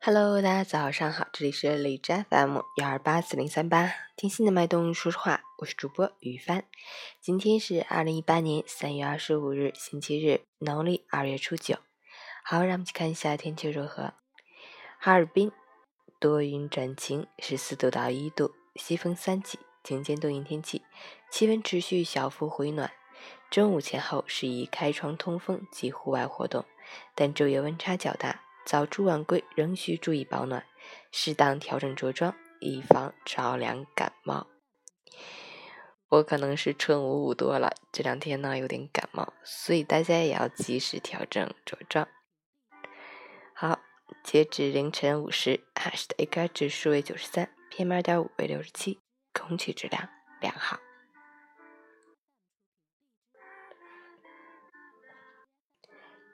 Hello，大家早上好，这里是荔枝 FM 幺二八四零三八，听心的脉动说实话，我是主播雨帆。今天是二零一八年三月二十五日，星期日，农历二月初九。好，让我们去看一下天气如何。哈尔滨多云转晴，十四度到一度，西风三级，晴间多云天气，气温持续小幅回暖。中午前后适宜开窗通风及户外活动，但昼夜温差较大。早出晚归仍需注意保暖，适当调整着装，以防着凉感冒。我可能是春捂捂多了，这两天呢有点感冒，所以大家也要及时调整着装。好，截止凌晨五时，海市的 AQI 指数为九十三，PM 二点五为六十七，空气质量良好。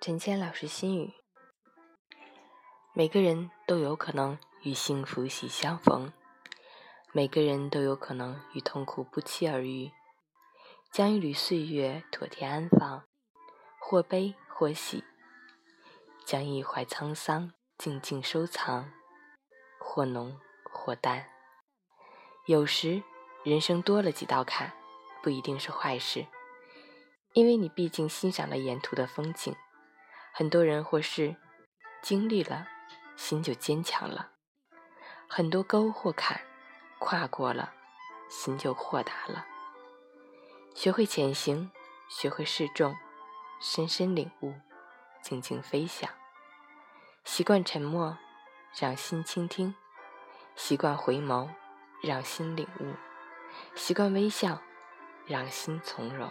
陈谦老师心语。每个人都有可能与幸福喜相逢，每个人都有可能与痛苦不期而遇。将一缕岁月妥帖安放，或悲或喜；将一怀沧桑静静收藏，或浓或淡。有时，人生多了几道坎，不一定是坏事，因为你毕竟欣赏了沿途的风景。很多人或是经历了。心就坚强了，很多沟或坎，跨过了，心就豁达了。学会潜行，学会示众，深深领悟，静静飞翔。习惯沉默，让心倾听；习惯回眸，让心领悟；习惯微笑，让心从容。